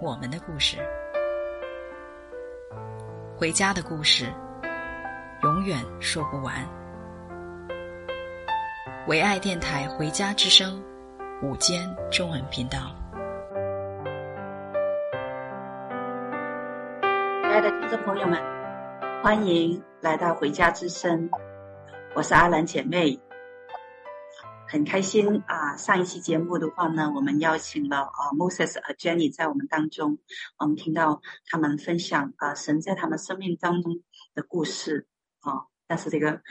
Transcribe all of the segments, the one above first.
我们的故事，回家的故事，永远说不完。唯爱电台《回家之声》午间中文频道，亲爱的听众朋友们，欢迎来到《回家之声》，我是阿兰姐妹。很开心啊！上一期节目的话呢，我们邀请了啊 Moses 和 Jenny 在我们当中，我们听到他们分享啊神在他们生命当中的故事啊。但是这个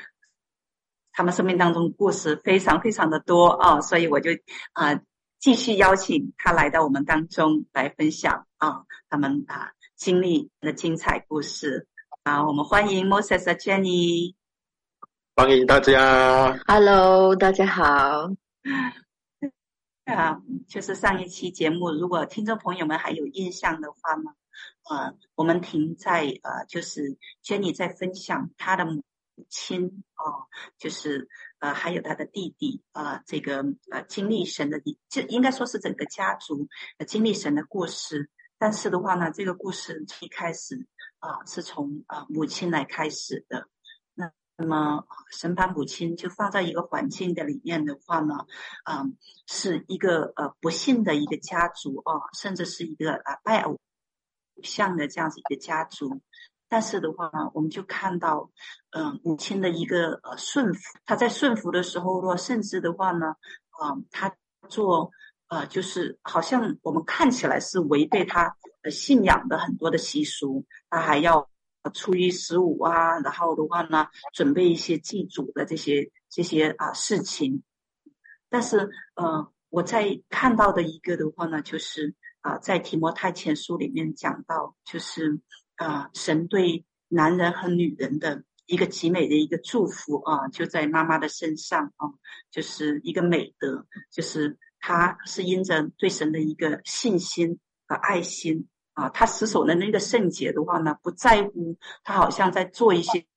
他们生命当中故事非常非常的多啊，所以我就啊继续邀请他来到我们当中来分享啊他们啊经历的精彩故事啊。我们欢迎 Moses 和 Jenny。欢迎大家，Hello，大家好。啊，就是上一期节目，如果听众朋友们还有印象的话呢，呃，我们停在呃，就是 Jenny 在分享她的母亲哦、呃，就是呃，还有她的弟弟啊、呃，这个呃，经历神的，这应该说是整个家族呃经历神的故事。但是的话呢，这个故事一开始啊、呃，是从啊、呃、母亲来开始的。那么，神把母亲就放在一个环境的里面的话呢，嗯，是一个呃不幸的一个家族啊，甚至是一个啊拜偶像的这样子一个家族。但是的话呢，我们就看到，嗯，母亲的一个呃顺服，她在顺服的时候，若甚至的话呢，啊，她做呃就是好像我们看起来是违背她呃信仰的很多的习俗，她还要。初一十五啊，然后的话呢，准备一些祭祖的这些这些啊事情。但是，呃，我在看到的一个的话呢，就是啊，在提摩太前书里面讲到，就是啊，神对男人和女人的一个极美的一个祝福啊，就在妈妈的身上啊，就是一个美德，就是她是因着对神的一个信心和爱心。啊，他持守的那个圣洁的话呢，不在乎他好像在做一些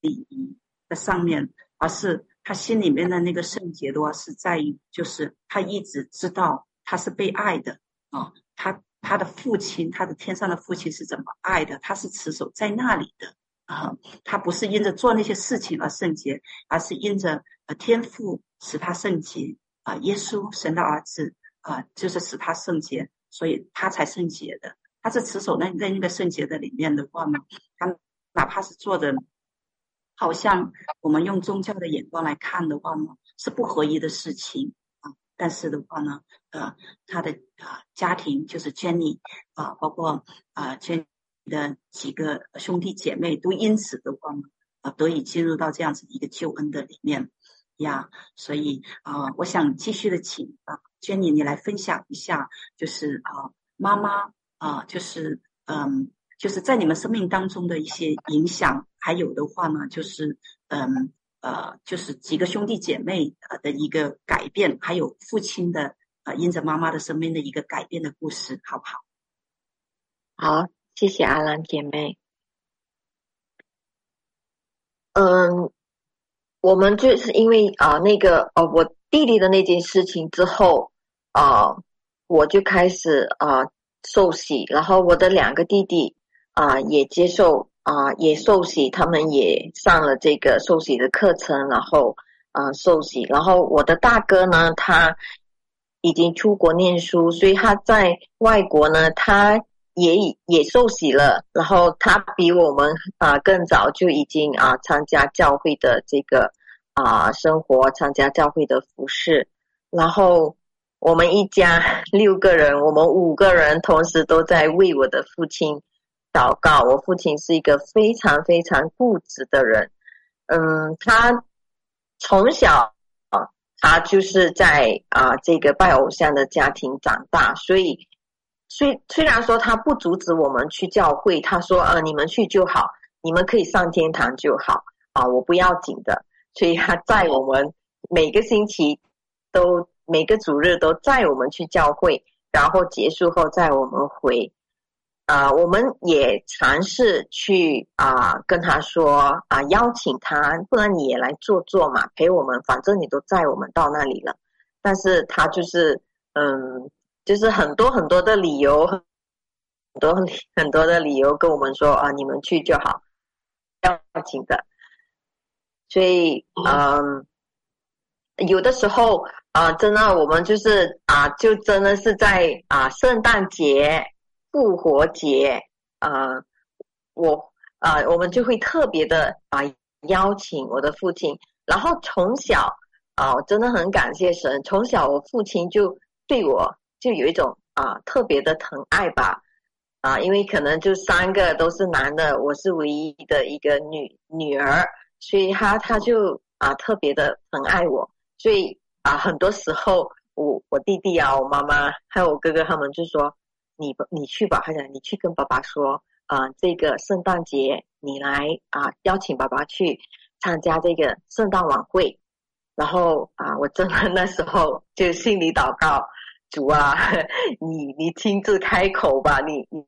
礼仪的上面，而是他心里面的那个圣洁的话是在于，就是他一直知道他是被爱的啊，他他的父亲，他的天上的父亲是怎么爱的，他是持守在那里的啊，他不是因着做那些事情而圣洁，而是因着天父使他圣洁啊，耶稣神的儿子啊，就是使他圣洁。所以他才圣洁的，他是持守那在那个圣洁的里面的话呢，他哪怕是做的，好像我们用宗教的眼光来看的话呢，是不合一的事情啊。但是的话呢，呃，他的啊家庭就是 Jenny 啊，包括啊 Jenny 的几个兄弟姐妹都因此的话呢，啊得以进入到这样子一个救恩的里面呀。所以啊，我想继续的请啊。Jenny，你来分享一下，就是啊，妈妈啊，就是嗯，就是在你们生命当中的一些影响，还有的话呢，就是嗯呃，就是几个兄弟姐妹的一个改变，还有父亲的啊，因着妈妈的生命的一个改变的故事，好不好？好，谢谢阿兰姐妹。嗯，我们就是因为啊，那个哦，我弟弟的那件事情之后。啊、我就开始啊、受洗，然后我的两个弟弟啊、也接受啊、也受洗，他们也上了这个受洗的课程，然后啊、受洗，然后我的大哥呢，他已经出国念书，所以他在外国呢，他也也受洗了，然后他比我们啊、更早就已经啊、参加教会的这个啊、生活，参加教会的服饰，然后。我们一家 六个人，我们五个人同时都在为我的父亲祷告。我父亲是一个非常非常固执的人，嗯，他从小啊，他就是在啊这个拜偶像的家庭长大，所以虽虽然说他不阻止我们去教会，他说呃你们去就好，你们可以上天堂就好啊，我不要紧的。所以他载我们每个星期都每个主日都载我们去教会，然后结束后载我们回。啊、呃，我们也尝试去啊、跟他说啊、邀请他，不然你也来坐坐嘛，陪我们，反正你都载我们到那里了。但是他就是嗯，就是很多很多的理由，很多很多的理由跟我们说啊，你们去就好，邀请的。所以嗯，有的时候啊、真的我们就是啊、就真的是在啊、圣诞节。复活节啊、我啊、我们就会特别的啊、邀请我的父亲。然后从小啊、我真的很感谢神。从小我父亲就对我就有一种啊、特别的疼爱吧啊、因为可能就三个都是男的，我是唯一的一个女女儿，所以他他就啊、特别的疼爱我。所以啊、很多时候我我弟弟啊，我妈妈还有我哥哥他们就说。你不，你去吧。他讲，你去跟爸爸说，啊、这个圣诞节你来啊、邀请爸爸去参加这个圣诞晚会。然后啊、我真的那时候就心里祷告，主啊，你你亲自开口吧，你你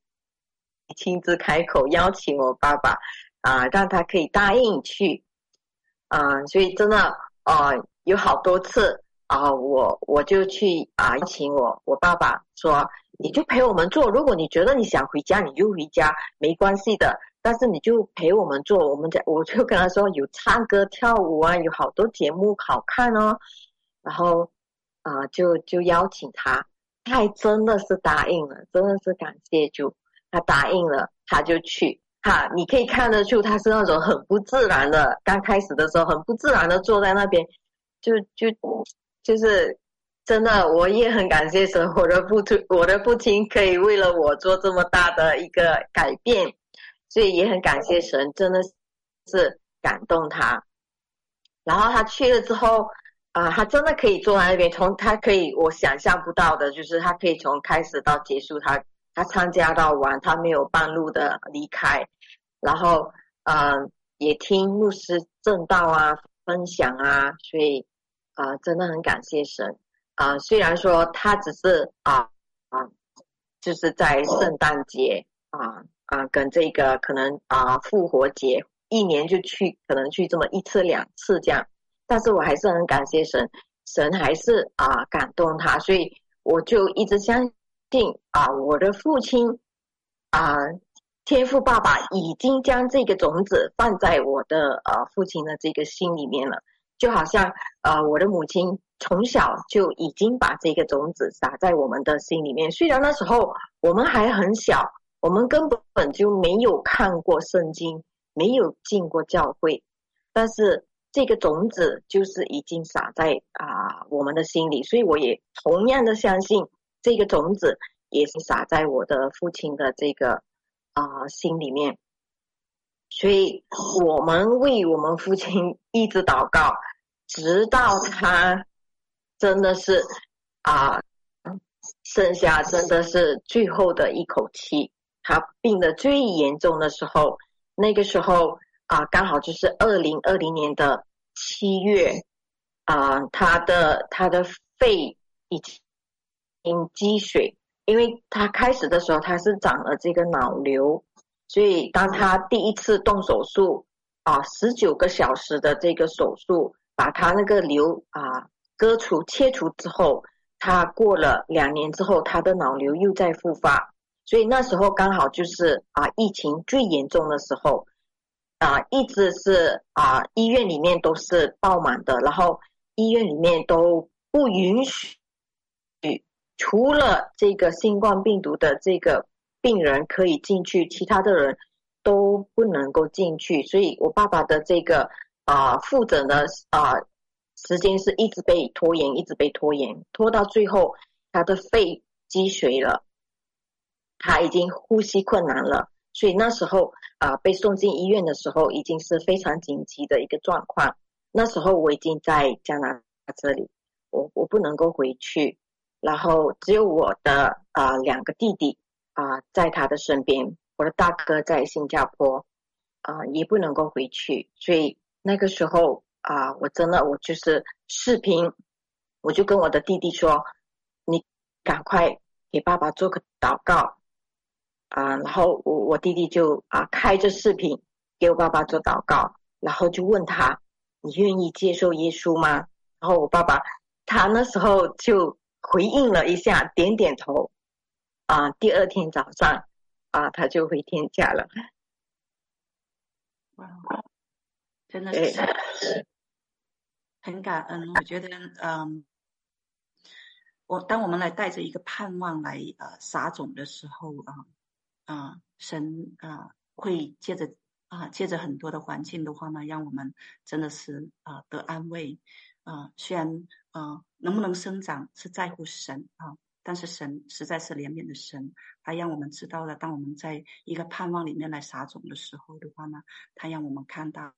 你亲自开口邀请我爸爸啊、让他可以答应去。啊、所以真的啊、呃，有好多次啊、我我就去啊邀请我我爸爸说。你就陪我们做，如果你觉得你想回家，你就回家，没关系的。但是你就陪我们做，我们在我就跟他说有唱歌跳舞啊，有好多节目好看哦。然后啊、就就邀请他，他还真的是答应了，真的是感谢主，他答应了，他就去。哈，你可以看得出他是那种很不自然的，刚开始的时候很不自然的坐在那边，就就就是。真的，我也很感谢神，我的父亲，我的父亲可以为了我做这么大的一个改变，所以也很感谢神，真的是感动他。然后他去了之后，啊、他真的可以坐在那边，从他可以我想象不到的，就是他可以从开始到结束，他他参加到完，他没有半路的离开。然后，嗯、也听牧师证道啊，分享啊，所以啊、真的很感谢神。啊、呃，虽然说他只是啊啊，就是在圣诞节啊啊，跟这个可能啊复活节一年就去，可能去这么一次两次这样，但是我还是很感谢神，神还是啊感动他，所以我就一直相信啊，我的父亲啊天父爸爸已经将这个种子放在我的呃、父亲的这个心里面了，就好像呃我的母亲。从小就已经把这个种子撒在我们的心里面。虽然那时候我们还很小，我们根本就没有看过圣经，没有进过教会，但是这个种子就是已经撒在啊、我们的心里。所以我也同样的相信，这个种子也是撒在我的父亲的这个啊、心里面。所以我们为我们父亲 一直祷告，直到他。真的是啊，剩下真的是最后的一口气。他病得最严重的时候，那个时候啊，刚好就是二零二零年的七月啊，他的他的肺已经积水，因为他开始的时候他是长了这个脑瘤，所以当他第一次动手术啊，十九个小时的这个手术，把他那个瘤啊。割除切除之后，他过了两年之后，他的脑瘤又在复发，所以那时候刚好就是啊疫情最严重的时候，啊一直是啊医院里面都是爆满的，然后医院里面都不允许，除了这个新冠病毒的这个病人可以进去，其他的人都不能够进去，所以我爸爸的这个啊复诊的啊。时间是一直被拖延，一直被拖延，拖到最后，他的肺积水了，他已经呼吸困难了。所以那时候啊、被送进医院的时候，已经是非常紧急的一个状况。那时候我已经在加拿大这里，我我不能够回去，然后只有我的啊、两个弟弟啊、在他的身边，我的大哥在新加坡啊、也不能够回去，所以那个时候啊、我真的我就是视频，我就跟我的弟弟说，你赶快给爸爸做个祷告啊、然后我我弟弟就啊、开着视频给我爸爸做祷告，然后就问他，你愿意接受耶稣吗？然后我爸爸他那时候就回应了一下，点点头。啊，第二天早上啊，他就回天家了。哇，真的是很感恩。我觉得，嗯，我当我们来带着一个盼望来呃撒种的时候啊啊，神啊会借着啊借着很多的环境的话呢，让我们真的是啊得安慰。啊，虽然啊能不能生长是在乎神啊。但是神实在是怜悯的神，他让我们知道了，当我们在一个盼望里面来撒种的时候的话呢，他让我们看到，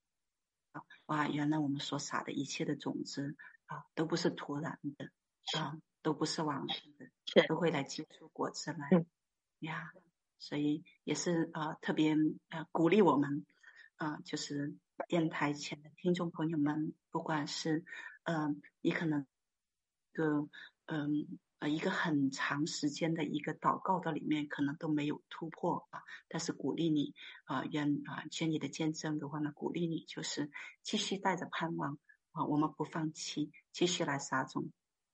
哇，原来我们所撒的一切的种子啊，都不是徒然的，啊，都不是枉然的，都会来结出果子来，呀，所以也是啊，特别啊鼓励我们啊，就是电台前的听众朋友们，不管是嗯、你可能个嗯。呃，一个很长时间的一个祷告的里面，可能都没有突破啊。但是鼓励你啊，愿啊，愿你的见证的话呢，鼓励你就是继续带着盼望啊，我们不放弃，继续来撒种，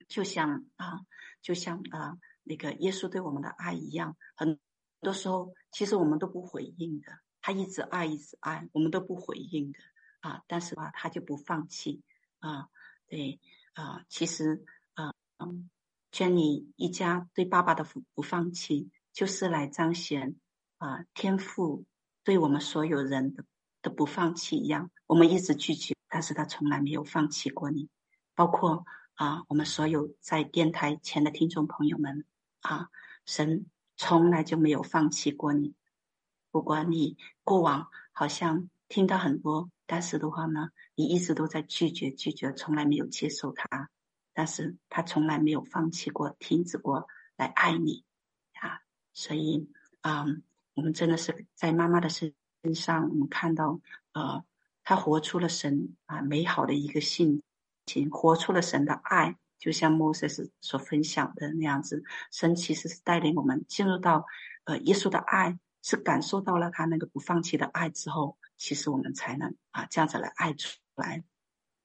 就像啊，就像啊那个耶稣对我们的爱一样。很多时候，其实我们都不回应的，他一直爱，一直爱，我们都不回应的啊。但是吧，他就不放弃啊，对啊，其实啊，嗯。劝你一家对爸爸的不不放弃，就是来彰显啊天父对我们所有人的的不放弃一样。我们一直拒绝，但是他从来没有放弃过你。包括啊，我们所有在电台前的听众朋友们啊，神从来就没有放弃过你。不管你过往好像听到很多，但是的话呢，你一直都在拒绝拒绝，从来没有接受他。但是他从来没有放弃过、停止过来爱你啊！所以，嗯，我们真的是在妈妈的身上，我们看到，呃，他活出了神啊美好的一个性情，活出了神的爱，就像摩西所分享的那样子。神其实是带领我们进入到，呃，耶稣的爱，是感受到了他那个不放弃的爱之后，其实我们才能啊这样子来爱出来。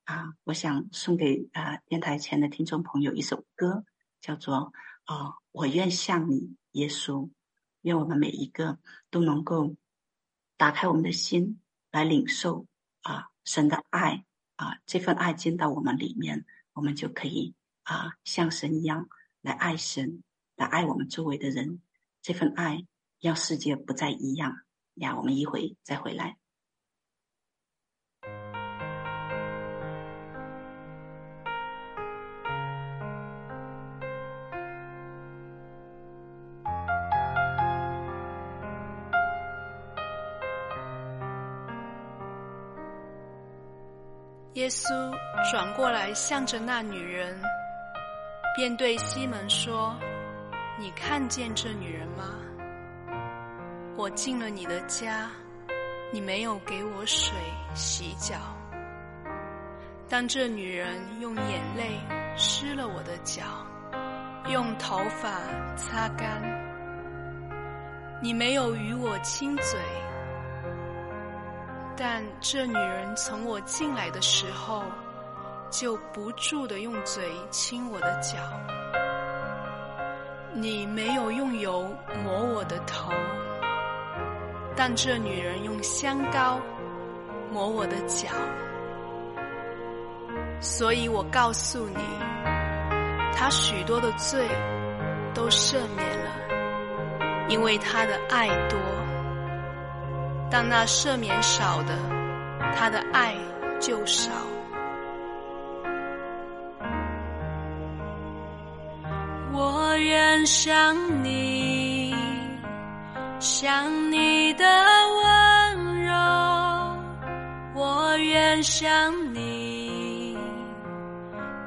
啊，我想送给啊电台前的听众朋友一首歌，叫做《啊我愿像你，耶稣》。愿我们每一个都能够打开我们的心来领受啊神的爱啊，这份爱进到我们里面，我们就可以啊像神一样来爱神，来爱我们周围的人。这份爱让世界不再一样。呀，我们一会再回来。耶稣转过来，向着那女人，便对西门说：“你看见这女人吗？我进了你的家，你没有给我水洗脚，但这女人用眼泪湿了我的脚，用头发擦干。你没有与我亲嘴。”但这女人从我进来的时候，就不住的用嘴亲我的脚。你没有用油抹我的头，但这女人用香膏抹我的脚。所以我告诉你，她许多的罪都赦免了，因为她的爱多。但那赦免少的，他的爱就少。我愿像你，想你的温柔；我愿想你，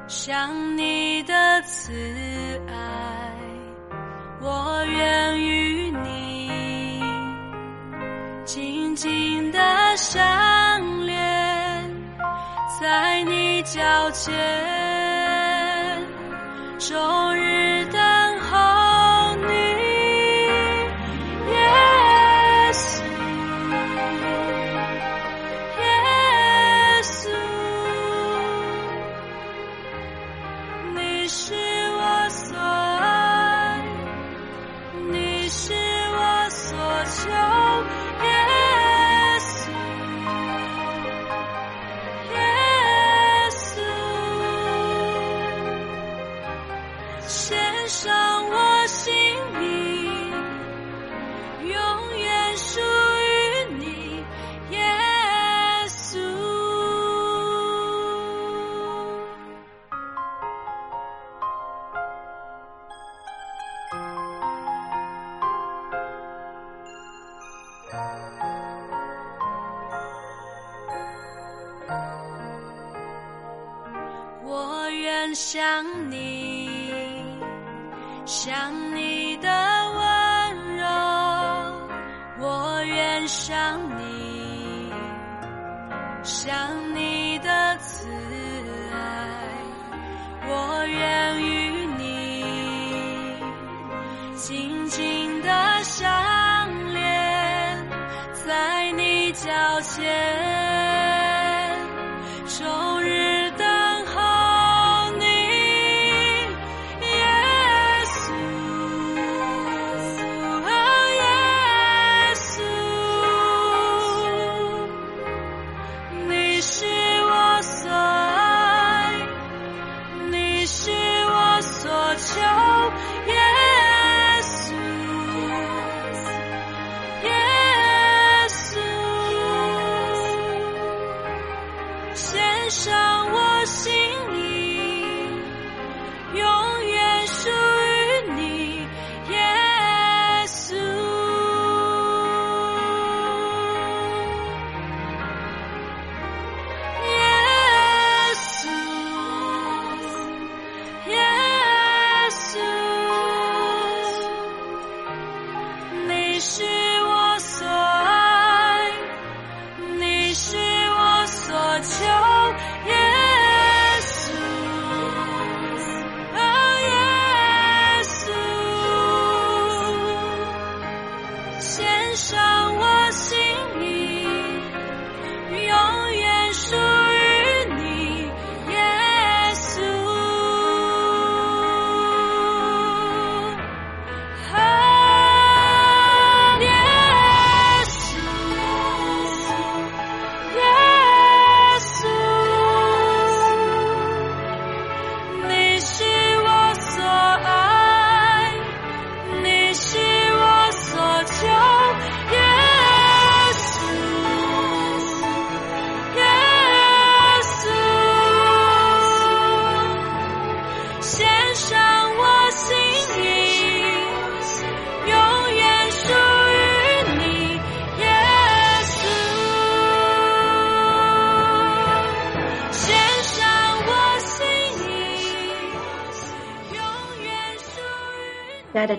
想你的慈爱；我愿与你紧紧的相连，在你脚前，终日想你，想你的温柔；我愿想你，想你的慈爱；我愿与你紧紧的相连，在你脚前。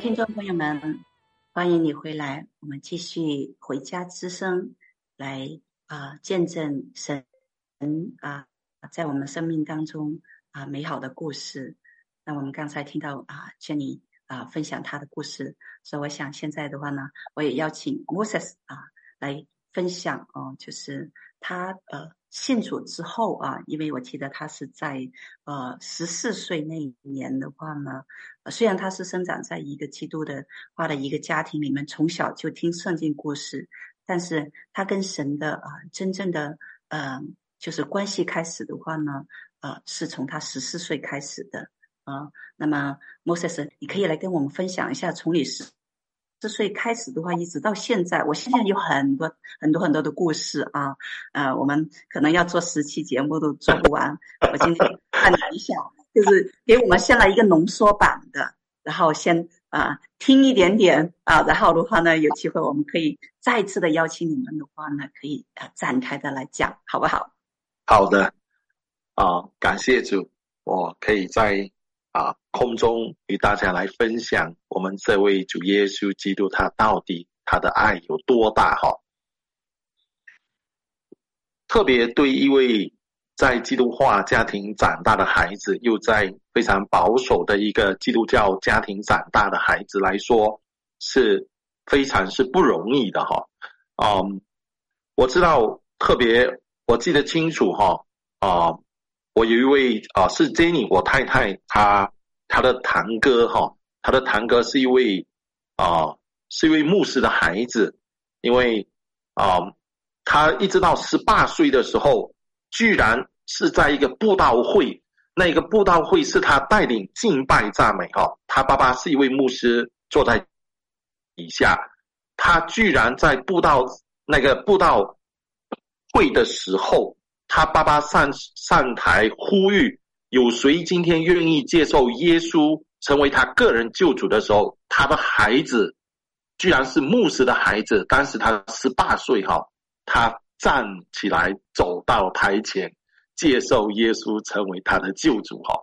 听众朋友们，欢迎你回来，我们继续回家之声来啊、见证神啊、在我们生命当中啊、美好的故事。那我们刚才听到啊劝你啊分享他的故事，所以我想现在的话呢，我也邀请 Moses 啊来分享哦，就是他呃信主之后啊，因为我记得他是在呃十四岁那一年的话呢。虽然他是生长在一个基督的化的一个家庭里面，从小就听圣经故事，但是他跟神的啊、真正的呃就是关系开始的话呢，呃是从他十四岁开始的啊、那么 Moses，你可以来跟我们分享一下，从你十四岁开始的话，一直到现在，我现在有很多很多很多的故事啊，呃，我们可能要做十期节目都做不完。我今天看了一下。就是给我们先来一个浓缩版的，然后先啊、听一点点啊，然后的话呢，有机会我们可以再次的邀请你们的话呢，可以啊展开的来讲，好不好？好的，啊，感谢主，我可以在啊空中与大家来分享我们这位主耶稣基督他到底他的爱有多大哈。特别对一位在基督化家庭长大的孩子，又在非常保守的一个基督教家庭长大的孩子来说，是非常是不容易的哈。嗯，我知道，特别我记得清楚哈啊，我有一位啊是 Jenny，我太太她她的堂哥哈，她的堂哥是一位啊是一位牧师的孩子，因为啊。他一直到十八岁的时候，居然是在一个布道会，那个布道会是他带领敬拜赞美哈。他爸爸是一位牧师，坐在底下，他居然在布道那个布道会的时候，他爸爸上上台呼吁，有谁今天愿意接受耶稣成为他个人救主的时候，他的孩子居然是牧师的孩子，当时他十八岁哈。他站起来，走到台前，接受耶稣成为他的救主哈，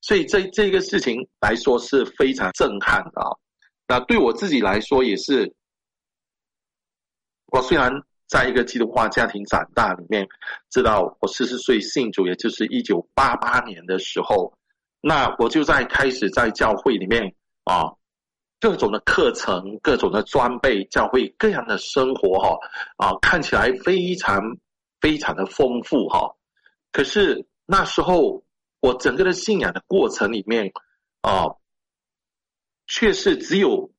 所以这这个事情来说是非常震撼的啊。那对我自己来说也是，我虽然在一个基督化家庭长大，里面知道我四十岁信主，也就是一九八八年的时候，那我就在开始在教会里面啊。各种的课程，各种的装备，教会各样的生活，哈啊，看起来非常非常的丰富，哈。可是那时候，我整个的信仰的过程里面，啊，却是只有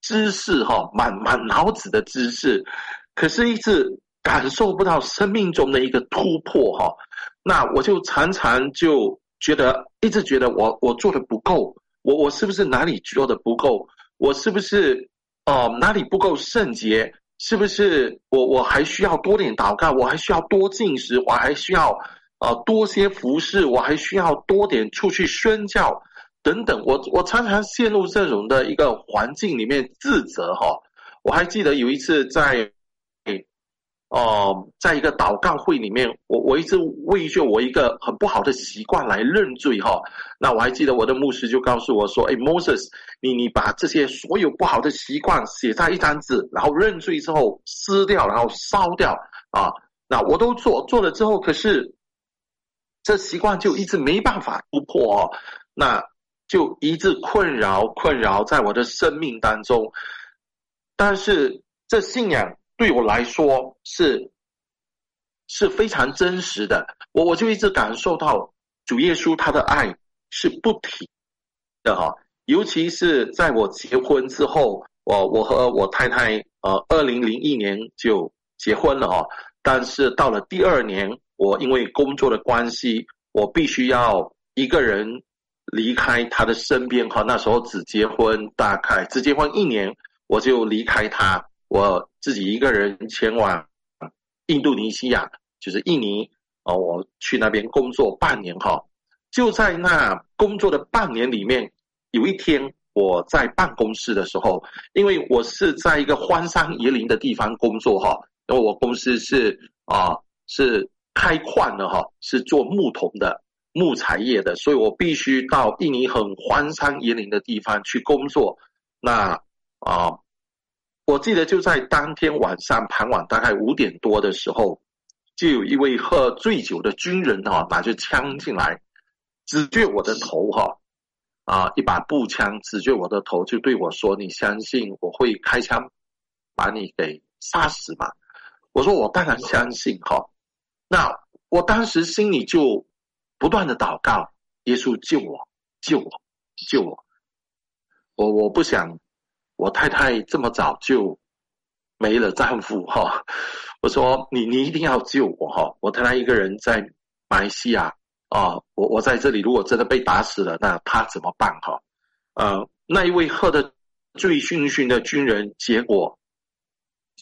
知识，哈，满满脑子的知识，可是一直感受不到生命中的一个突破，哈。那我就常常就觉得，一直觉得我我做的不够。我我是不是哪里做的不够？我是不是哦、哪里不够圣洁？是不是我我还需要多点祷告？我还需要多进食？我还需要呃多些服侍？我还需要多点出去宣教等等？我我常常陷入这种的一个环境里面自责哈。我还记得有一次在。哦、在一个祷告会里面，我我一直为就我一个很不好的习惯来认罪哈。那我还记得我的牧师就告诉我说：“哎，Moses，你你把这些所有不好的习惯写在一张纸，然后认罪之后撕掉，然后烧掉啊。”那我都做做了之后，可是这习惯就一直没办法突破哦，那就一直困扰困扰在我的生命当中。但是这信仰。对我来说是是非常真实的，我我就一直感受到主耶稣他的爱是不停的哈，尤其是在我结婚之后，我我和我太太呃，二零零一年就结婚了哈，但是到了第二年，我因为工作的关系，我必须要一个人离开他的身边哈，那时候只结婚大概只结婚一年，我就离开他。我自己一个人前往印度尼西亚，就是印尼啊，我去那边工作半年哈。就在那工作的半年里面，有一天我在办公室的时候，因为我是在一个荒山野岭的地方工作哈，因为我公司是啊是开矿的哈，是做木桶的木材业的，所以我必须到印尼很荒山野岭的地方去工作。那啊。我记得就在当天晚上傍晚大概五点多的时候，就有一位喝醉酒的军人哈，拿着枪进来，指着我的头哈，啊，一把步枪指着我的头，就对我说：“你相信我会开枪把你给杀死吗？”我说：“我当然相信哈。”那我当时心里就不断的祷告：“耶稣救我，救我，救我！”我我不想。我太太这么早就没了丈夫哈，我说你你一定要救我哈！我太太一个人在马来西亚啊，我我在这里，如果真的被打死了，那她怎么办哈？呃，那一位喝得醉醺醺的军人，结果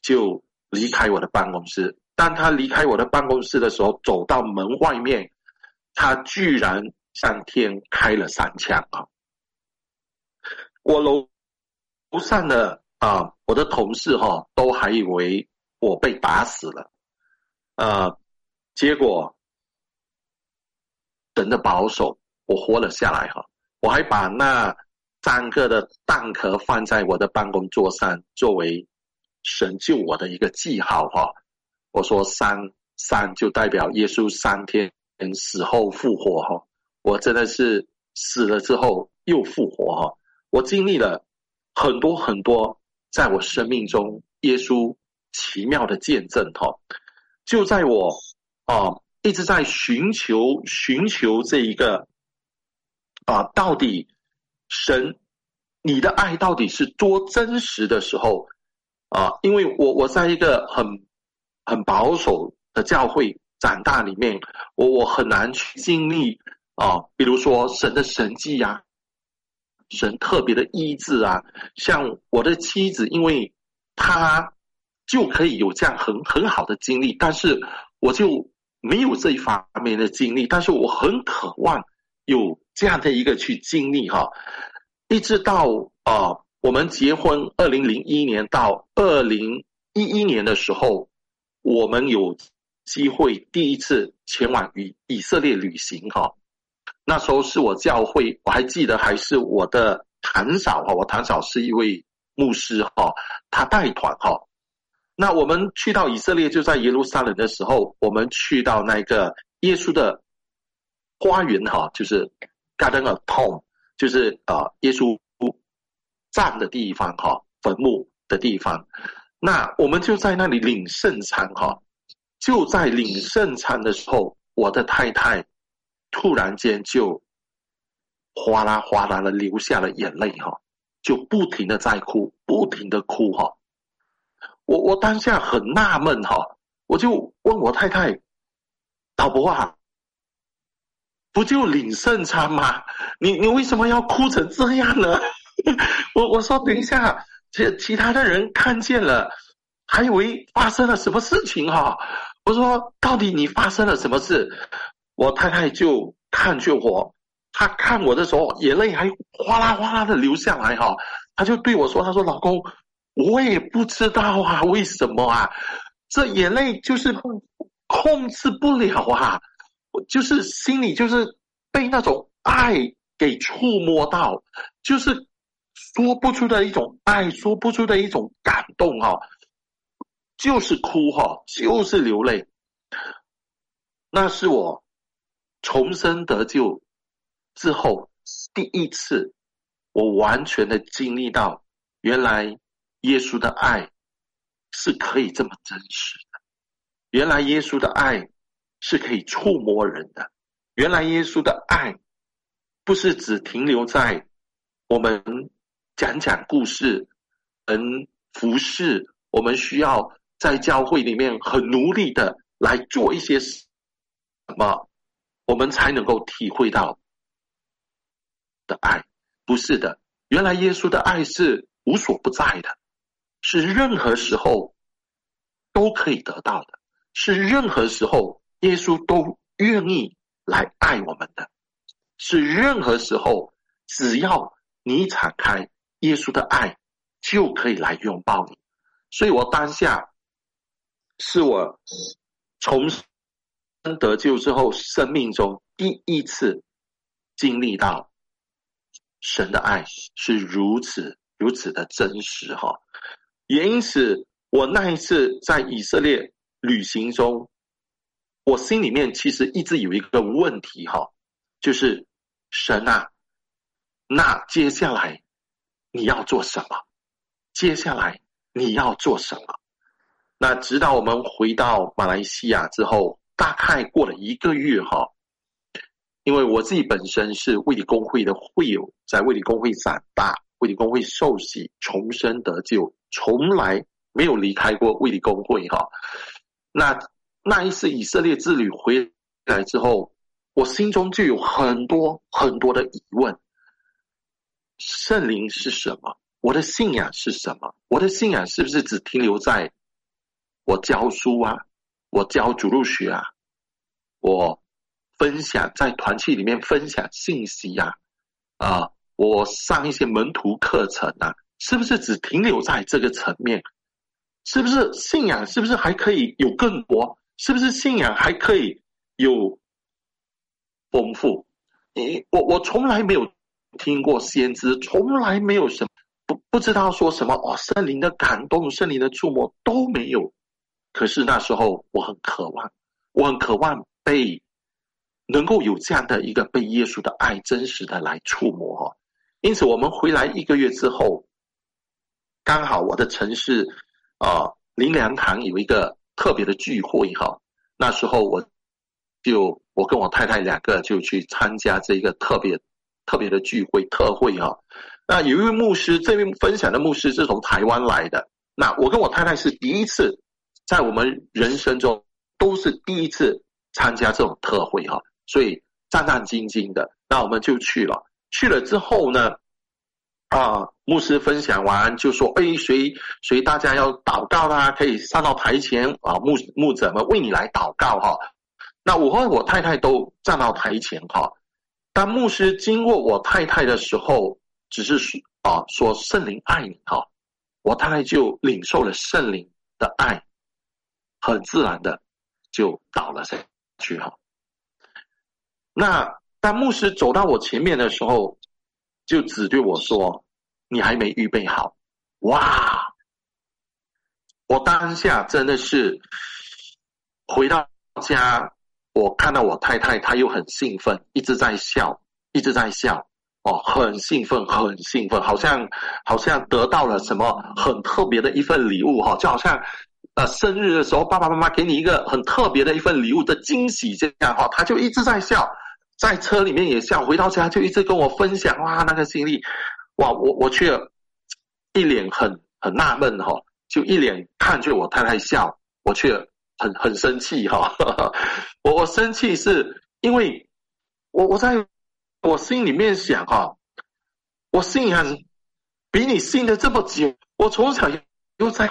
就离开我的办公室。当他离开我的办公室的时候，走到门外面，他居然向天开了三枪啊！我楼。不善的啊，我的同事哈、哦、都还以为我被打死了，呃，结果等的保守，我活了下来哈。我还把那三个的蛋壳放在我的办公桌上，作为神救我的一个记号哈。我说三三就代表耶稣三天死后复活哈。我真的是死了之后又复活哈。我经历了很多很多，在我生命中耶稣奇妙的见证哈。就在我啊一直在寻求寻求这一个啊到底神你的爱到底是多真实的时候啊，因为我我在一个很很保守的教会长大里面，我我很难去经历啊，比如说神的神迹呀、神特别的医治啊，像我的妻子，因为她就可以有这样很很好的经历，但是我就没有这一方面的经历，但是我很渴望有这样的一个去经历哈，一直到啊、呃，我们结婚二零零一年到二零一一年的时候。我们有机会第一次前往以以色列旅行哈，那时候是我教会，我还记得还是我的堂嫂哈，我堂嫂是一位牧师哈，他带团哈。那我们去到以色列，就在耶路撒冷的时候，我们去到那个耶稣的花园哈，就是 Garden of Tom，就是啊耶稣葬的地方哈，坟墓的地方。那我们就在那里领圣餐哈，就在领圣餐的时候，我的太太突然间就哗啦哗啦的流下了眼泪哈，就不停的在哭，不停的哭哈。我我当下很纳闷哈，我就问我太太，老婆啊，不就领圣餐吗？你你为什么要哭成这样呢？我我说等一下。其其他的人看见了，还以为发生了什么事情哈。我说：“到底你发生了什么事？”我太太就看着我，她看我的时候，眼泪还哗啦哗啦的流下来哈。她就对我说：“她说老公，我也不知道啊，为什么啊？这眼泪就是控制不了啊，我就是心里就是被那种爱给触摸到，就是。”说不出的一种爱，说不出的一种感动哈，就是哭哈，就是流泪。那是我重生得救之后第一次，我完全的经历到，原来耶稣的爱是可以这么真实的，原来耶稣的爱是可以触摸人的，原来耶稣的爱不是只停留在我们。讲讲故事，嗯，服侍，我们需要在教会里面很努力的来做一些什么，我们才能够体会到的爱。不是的，原来耶稣的爱是无所不在的，是任何时候都可以得到的，是任何时候耶稣都愿意来爱我们的，是任何时候只要你敞开。耶稣的爱就可以来拥抱你，所以我当下是我从得救之后生命中第一次经历到神的爱是如此如此的真实哈，也因此我那一次在以色列旅行中，我心里面其实一直有一个问题哈，就是神啊，那接下来。你要做什么？接下来你要做什么？那直到我们回到马来西亚之后，大概过了一个月哈，因为我自己本身是卫理公会的会友，在卫理公会长大，卫理公会受洗重生得救，从来没有离开过卫理公会哈。那那一次以色列之旅回来之后，我心中就有很多很多的疑问。圣灵是什么？我的信仰是什么？我的信仰是不是只停留在我教书啊？我教主路学啊？我分享在团契里面分享信息呀？啊，啊，我上一些门徒课程啊？是不是只停留在这个层面？是不是信仰？是不是还可以有更多？是不是信仰还可以有丰富？你我我从来没有。听过先知，从来没有什么不不知道说什么哦，圣灵的感动、圣灵的触摸都没有。可是那时候我很渴望，我很渴望被能够有这样的一个被耶稣的爱真实的来触摸哈。因此，我们回来一个月之后，刚好我的城市啊灵粮堂有一个特别的聚会哈。那时候我就我跟我太太两个就去参加这一个特别特别的聚会特会哈。那有一位牧师，这位分享的牧师是从台湾来的。那我跟我太太是第一次，在我们人生中都是第一次参加这种特会哈，所以战战兢兢的。那我们就去了。去了之后呢，啊，牧师分享完就说：“哎，谁谁大家要祷告啦，可以上到台前啊，牧牧者们为你来祷告哈。”那我和我太太都站到台前哈。当牧师经过我太太的时候，只是说啊，说圣灵爱你哈，我太太就领受了圣灵的爱，很自然的就倒了身去哈。那。当牧师走到我前面的时候，就只对我说：“你还没预备好。”哇！我当下真的是回到家，我看到我太太，她又很兴奋，一直在笑，一直在笑，哦，很兴奋，很兴奋，好像好像得到了什么很特别的一份礼物哈，就好像呃生日的时候，爸爸妈妈给你一个很特别的一份礼物的惊喜这样哈，他就一直在笑。在车里面也笑，回到家就一直跟我分享哇，那个经历，哇，我我却一脸很很纳闷哈，就一脸看着我太太笑，我却很很生气哈，我我生气是因为我我在我心里面想哈，我信仰比你信的这么久，我从小又在。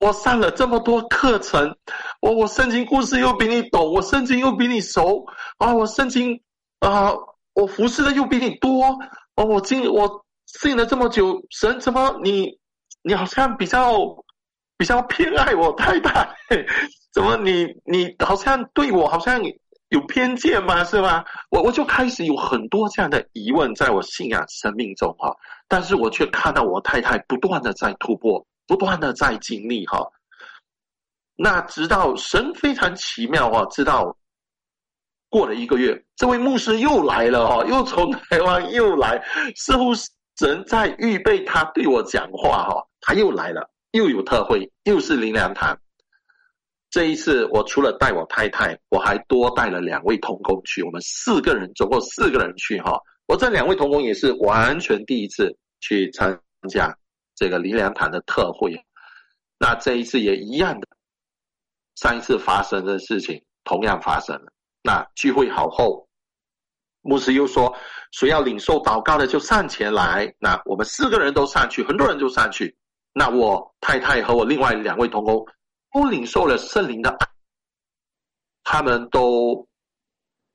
我上了这么多课程，我我圣经故事又比你懂，我圣经又比你熟啊！我圣经啊，我服侍的又比你多哦！我经我信了这么久，神怎么你你好像比较比较偏爱我太太？怎么你你好像对我好像有偏见吗？是吗？我我就开始有很多这样的疑问在我信仰生命中哈，但是我却看到我太太不断的在突破。不断的在经历哈，那直到神非常奇妙哈，直到过了一个月，这位牧师又来了哈，又从台湾又来，似乎神在预备他对我讲话哈，他又来了，又有特会，又是灵粮堂。这一次我除了带我太太，我还多带了两位同工去，我们四个人，总共四个人去哈。我这两位同工也是完全第一次去参加。这个灵粮堂的特会，那这一次也一样的，上一次发生的事情同样发生了。那聚会好后，牧师又说，谁要领受祷告的就上前来。那我们四个人都上去，很多人都上去。那我太太和我另外两位同工都领受了圣灵的爱，他们都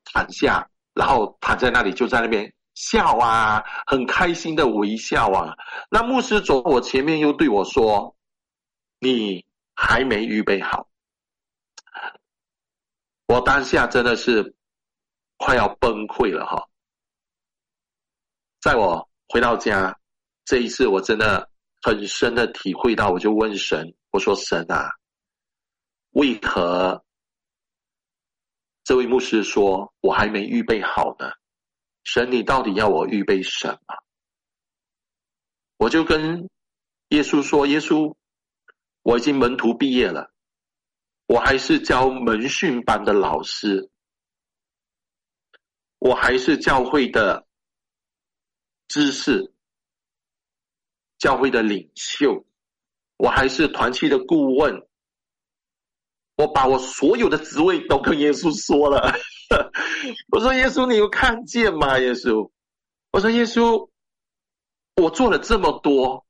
躺下，然后躺在那里，就在那边。笑啊，很开心的微笑啊。那牧师走我前面，又对我说：“你还没预备好。”我当下真的是快要崩溃了哈。在我回到家这一次，我真的很深的体会到，我就问神：“我说神啊，为何这位牧师说我还没预备好呢？”神，你到底要我预备什么？我就跟耶稣说：“耶稣，我已经门徒毕业了，我还是教门训班的老师，我还是教会的知识，教会的领袖，我还是团契的顾问，我把我所有的职位都跟耶稣说了。” 我说耶稣，你有看见吗？耶稣，我说耶稣，我做了这么多，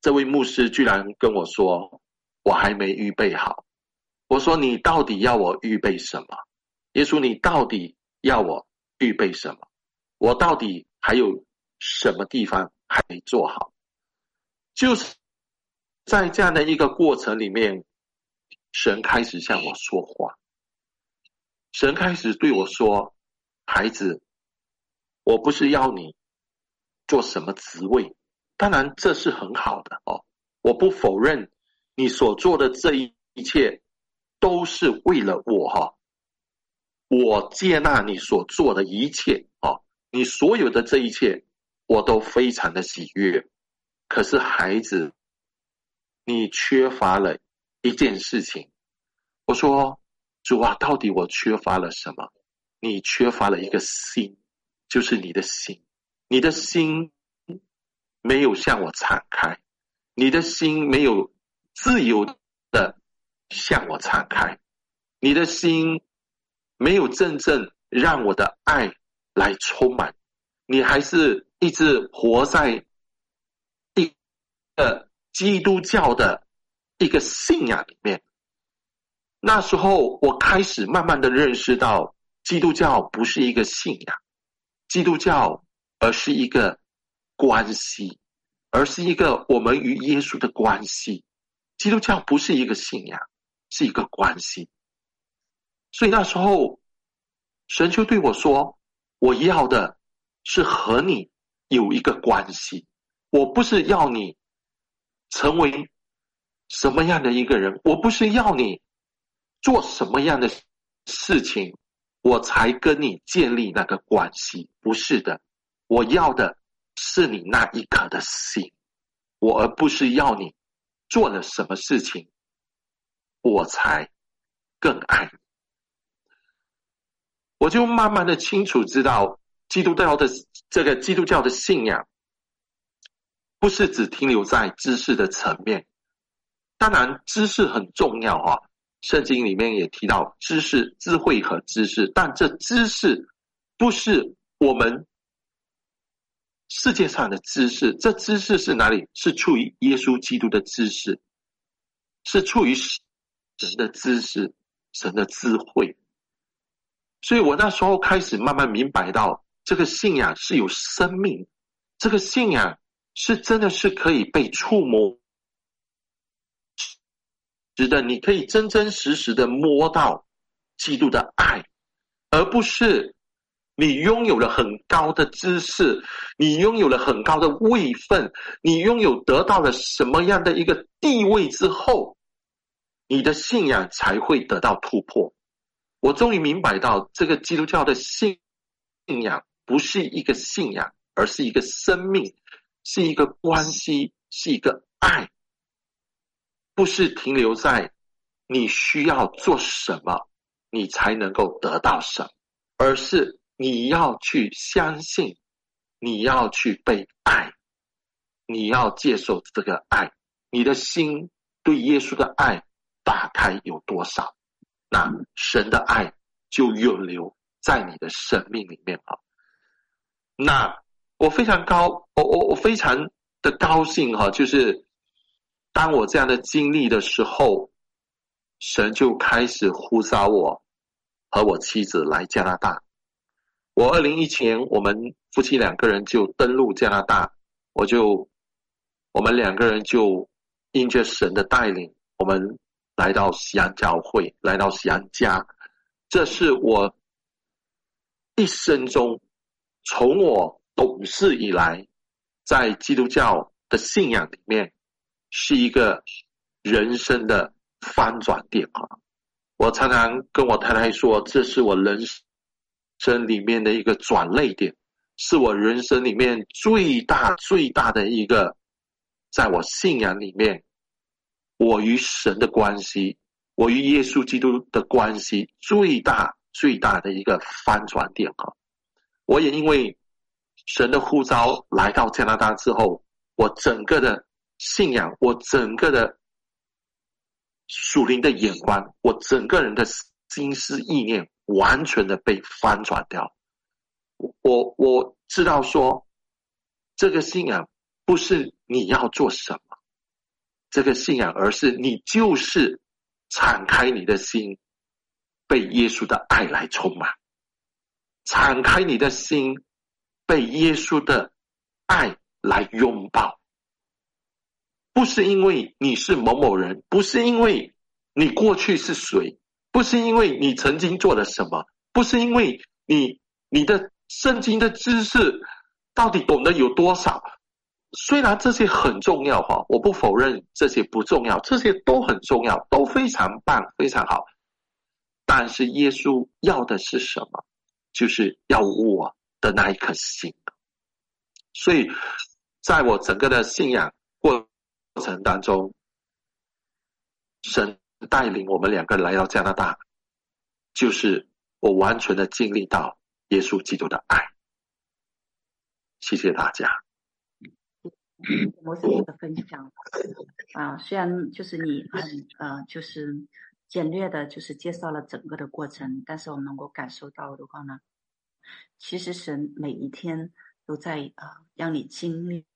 这位牧师居然跟我说我还没预备好。我说你到底要我预备什么？耶稣，你到底要我预备什么？我到底还有什么地方还没做好？就是在这样的一个过程里面，神开始向我说话。神开始对我说：“孩子，我不是要你做什么职位，当然这是很好的哦，我不否认你所做的这一切都是为了我哈，我接纳你所做的一切哦，你所有的这一切我都非常的喜悦。可是孩子，你缺乏了一件事情。我说主啊，到底我缺乏了什么？你缺乏了一个心，就是你的心，你的心没有向我敞开，你的心没有自由的向我敞开，你的心没有真正让我的爱来充满，你还是一直活在一个基督教的一个信仰里面。那时候，我开始慢慢的认识到。基督教不是一个信仰，基督教而是一个关系，而是一个我们与耶稣的关系。基督教不是一个信仰，是一个关系。所以那时候，神就对我说：“我要的是和你有一个关系，我不是要你成为什么样的一个人，我不是要你做什么样的事情。”我才跟你建立那个关系，不是的，我要的是你那一刻的心，我而不是要你做了什么事情，我才更爱你。我就慢慢的清楚知道，基督教的这个基督教的信仰，不是只停留在知识的层面，当然知识很重要啊。圣经里面也提到知识、智慧和知识，但这知识不是我们世界上的知识。这知识是哪里？是出于耶稣基督的知识，是出于神的知识、神的智慧。所以我那时候开始慢慢明白到，这个信仰是有生命，这个信仰是真的是可以被触摸。值得你可以真真实实的摸到基督的爱，而不是你拥有了很高的知识，你拥有了很高的位分，你拥有得到了什么样的一个地位之后，你的信仰才会得到突破。我终于明白到，这个基督教的信信仰不是一个信仰，而是一个生命，是一个关系，是一个爱。不是停留在你需要做什么，你才能够得到什么，而是你要去相信，你要去被爱，你要接受这个爱，你的心对耶稣的爱打开有多少，那神的爱就永留在你的生命里面啊。那我非常高，我我我非常的高兴哈，就是。当我这样的经历的时候，神就开始呼召我和我妻子来加拿大。我二零一七年，我们夫妻两个人就登陆加拿大，我就我们两个人就因着神的带领，我们来到西安教会，来到西安家。这是我一生中从我懂事以来，在基督教的信仰里面。是一个人生的翻转点啊！我常常跟我太太说，这是我人生里面的一个转捩点，是我人生里面最大最大的一个，在我信仰里面，我与神的关系，我与耶稣基督的关系最大最大的一个翻转点啊！我也因为神的呼召来到加拿大之后，我整个的。信仰，我整个的属灵的眼光，我整个人的心思意念，完全的被翻转掉。我我知道说，这个信仰不是你要做什么，这个信仰，而是你就是敞开你的心，被耶稣的爱来充满，敞开你的心，被耶稣的爱来拥抱。不是因为你是某某人，不是因为你过去是谁，不是因为你曾经做了什么，不是因为你你的圣经的知识到底懂得有多少？虽然这些很重要哈，我不否认这些不重要，这些都很重要，都非常棒，非常好。但是耶稣要的是什么？就是要我的那一颗心。所以，在我整个的信仰过过程当中，神带领我们两个来到加拿大，就是我完全的经历到耶稣基督的爱。谢谢大家。摩西的分享啊，虽然就是你很呃，就是简略的，就是介绍了整个的过程，但是我们能够感受到的话呢，其实神每一天都在啊，让你经历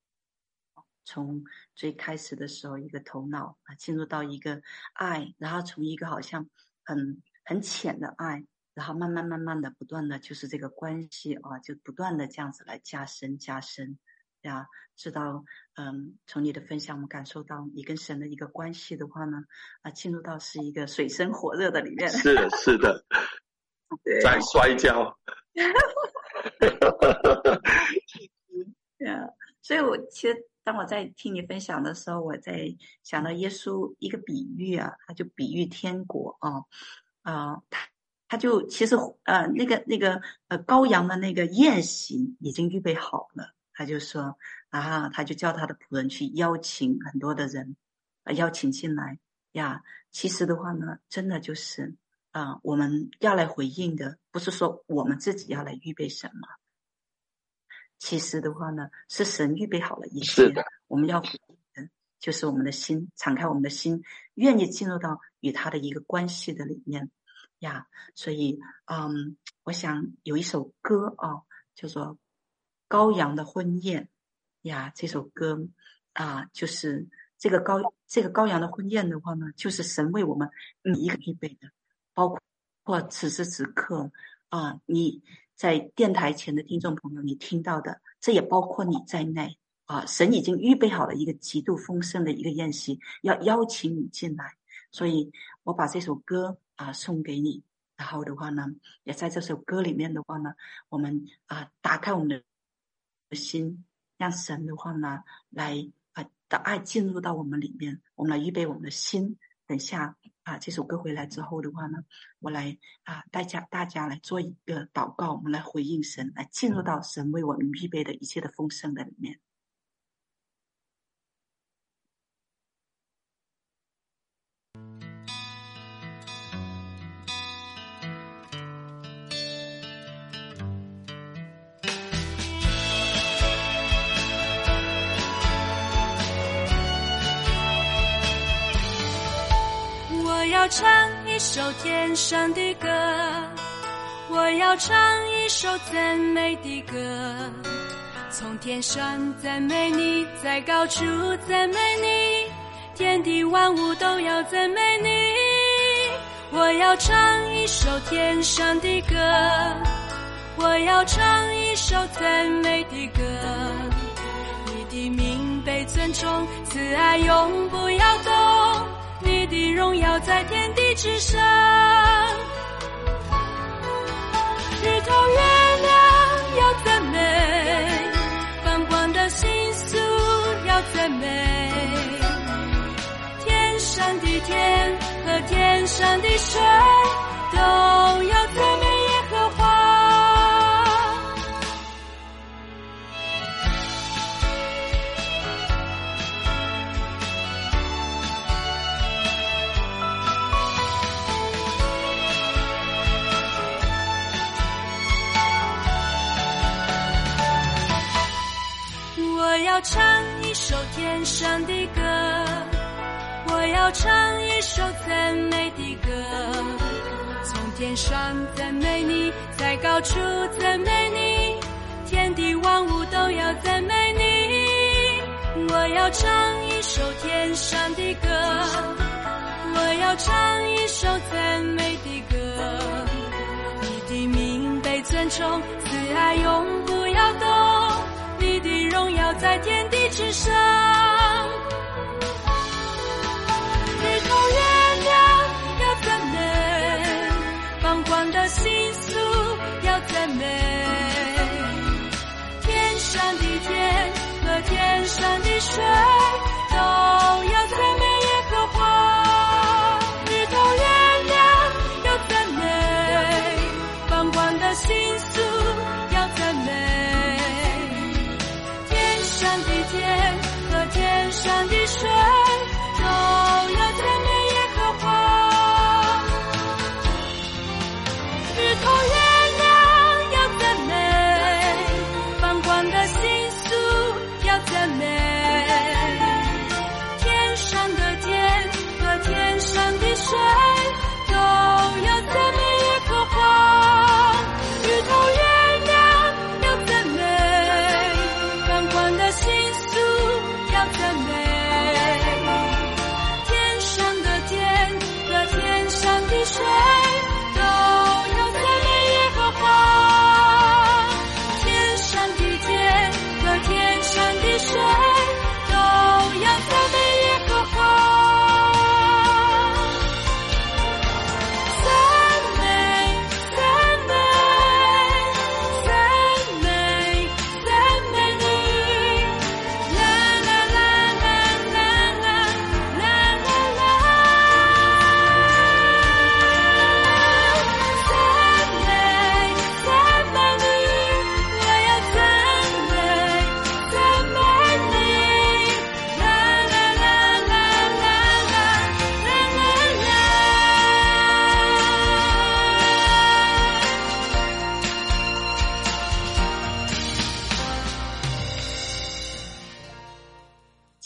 从最开始的时候一个头脑啊，进入到一个爱，然后从一个好像很很浅的爱，然后慢慢慢慢的不断的就是这个关系啊，就不断的这样子来加深加深。呀，知道，嗯，从你的分享，我们感受到你跟神的一个关系的话呢，啊，进入到是一个水深火热的里面。是的，是的，在摔跤。哈哈哈！呀，所以我其实当我在听你分享的时候，我在想到耶稣一个比喻啊，他就比喻天国啊，啊，他他就其实呃，那个那个呃羔羊的那个宴席已经预备好了。他就说啊，他就叫他的仆人去邀请很多的人，邀请进来呀。其实的话呢，真的就是啊，我们要来回应的，不是说我们自己要来预备什么。其实的话呢，是神预备好了一切，我们要就是我们的心，敞开我们的心，愿意进入到与他的一个关系的里面呀。所以，嗯，我想有一首歌啊，叫做。羔羊的婚宴呀，这首歌啊，就是这个羔这个羔羊的婚宴的话呢，就是神为我们每一个预备的，包括此时此刻啊，你在电台前的听众朋友，你听到的，这也包括你在内啊。神已经预备好了一个极度丰盛的一个宴席，要邀请你进来，所以我把这首歌啊送给你，然后的话呢，也在这首歌里面的话呢，我们啊打开我们的。心，让神的话呢，来啊的爱进入到我们里面，我们来预备我们的心。等下啊，这首歌回来之后的话呢，我来啊，大家大家来做一个祷告，我们来回应神，来进入到神为我们预备的一切的丰盛的里面。唱一首天上的歌，我要唱一首赞美的歌，从天上赞美你，在高处赞美你，天地万物都要赞美你。我要唱一首天上的歌，我要唱一首赞美的歌，你的名被尊崇，慈爱永不摇动。荣耀在天地之上，日头月亮要赞美，放光的星宿要赞美，天上的天和天上的水都要赞美。唱一首天上的歌，我要唱一首赞美的歌。从天上赞美你，在高处赞美你，天地万物都要赞美你。我要唱一首天上的歌，我要唱一首赞美的歌。你的名被尊崇，慈爱永不要动。的荣耀在天地之上，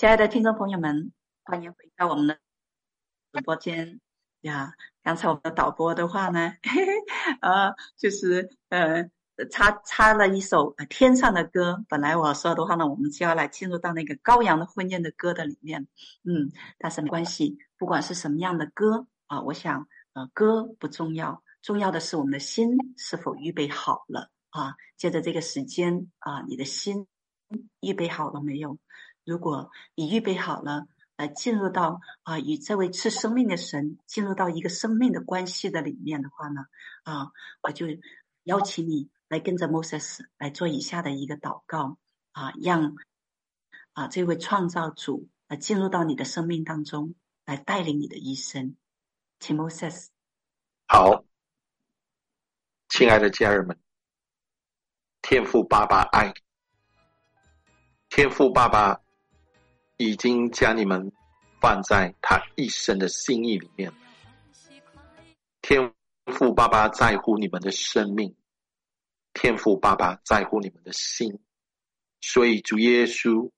亲爱的听众朋友们，欢迎回到我们的直播间呀。刚才我们的导播的话呢，嘿 嘿呃，就是呃，插插了一首天上的歌。本来我说的话呢，我们就要来进入到那个羔羊的婚宴的歌的里面，嗯，但是没关系，不管是什么样的歌啊，我想呃，歌不重要，重要的是我们的心是否预备好了啊。借着这个时间啊，你的心预备好了没有？如果你预备好了，来进入到啊与这位赐生命的神进入到一个生命的关系的里面的话呢，啊，我就邀请你来跟着 Moses 来做以下的一个祷告啊，让啊这位创造主来进入到你的生命当中，来带领你的一生，请 Moses。好，亲爱的家人们，天父爸爸爱，天父爸爸。已经将你们放在他一生的心意里面。天父爸爸在乎你们的生命，天父爸爸在乎你们的心，所以主耶稣，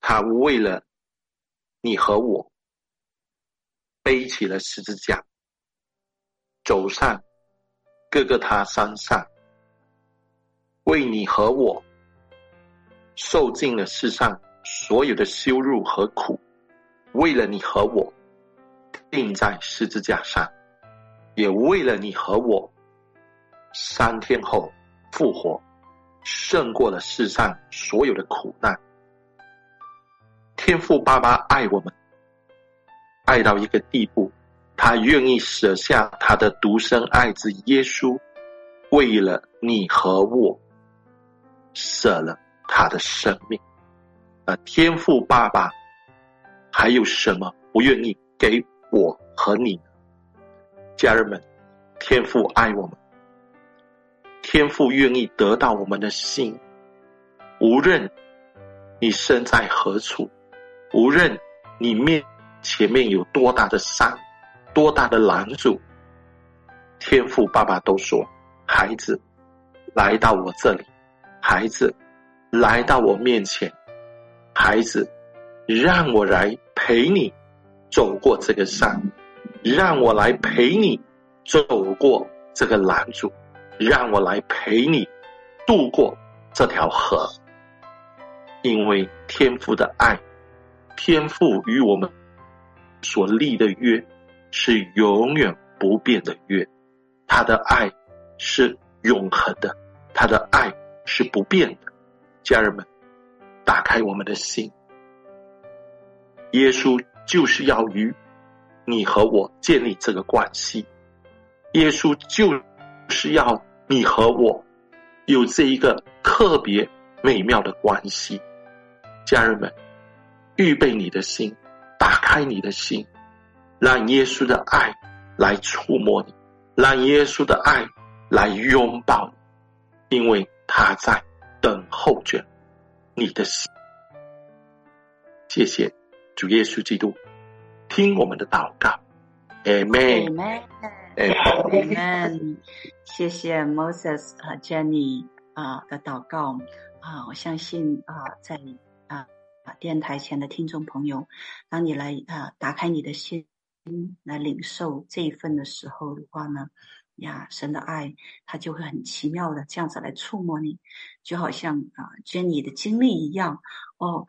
他为了你和我，背起了十字架，走上各个他山上，为你和我受尽了世上。所有的羞辱和苦，为了你和我，钉在十字架上，也为了你和我，三天后复活，胜过了世上所有的苦难。天父爸爸爱我们，爱到一个地步，他愿意舍下他的独生爱子耶稣，为了你和我，舍了他的生命。啊，天父爸爸，还有什么不愿意给我和你？家人们，天父爱我们，天父愿意得到我们的心。无论你身在何处，无论你面前面有多大的山，多大的拦阻，天父爸爸都说：“孩子，来到我这里，孩子，来到我面前。”孩子，让我来陪你走过这个山，让我来陪你走过这个拦阻，让我来陪你渡过这条河。因为天父的爱，天父与我们所立的约是永远不变的约，他的爱是永恒的，他的爱是不变的。家人们。打开我们的心，耶稣就是要与你和我建立这个关系。耶稣就是要你和我有这一个特别美妙的关系。家人们，预备你的心，打开你的心，让耶稣的爱来触摸你，让耶稣的爱来拥抱你，因为他在等候着。你的心，谢谢主耶稣基督，听我们的祷告，Amen，Amen，Amen，谢谢 Moses 和 Jenny 啊的祷告。啊，我相信啊，在啊电台前的听众朋友，当你来啊打开你的心来领受这一份的时候的话呢，呀，神的爱，他就会很奇妙的这样子来触摸你，就好像啊，Jenny 的经历一样哦。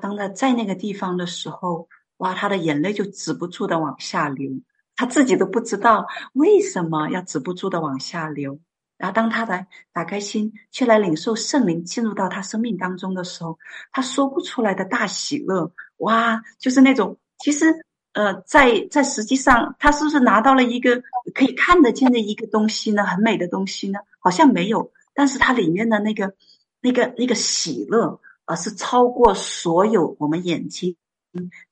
当他在那个地方的时候，哇，他的眼泪就止不住的往下流，他自己都不知道为什么要止不住的往下流。然后当他来打开心，去来领受圣灵进入到他生命当中的时候，他说不出来的大喜乐，哇，就是那种其实。呃，在在实际上，他是不是拿到了一个可以看得见的一个东西呢？很美的东西呢？好像没有，但是它里面的那个、那个、那个喜乐，而是超过所有我们眼睛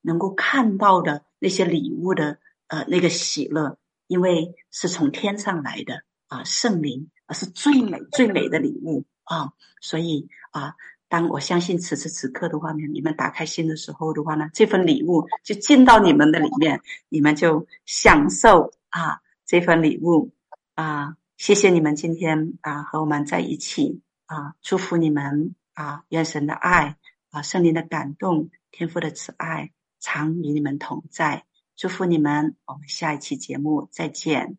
能够看到的那些礼物的呃那个喜乐，因为是从天上来的啊，圣灵，而是最美最美的礼物啊，所以啊。当我相信此时此刻的话呢，你们打开心的时候的话呢，这份礼物就进到你们的里面，你们就享受啊这份礼物啊！谢谢你们今天啊和我们在一起啊，祝福你们啊，愿神的爱啊，圣灵的感动天父的慈爱常与你们同在。祝福你们，我们下一期节目再见。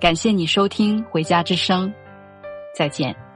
感谢你收听《回家之声》，再见。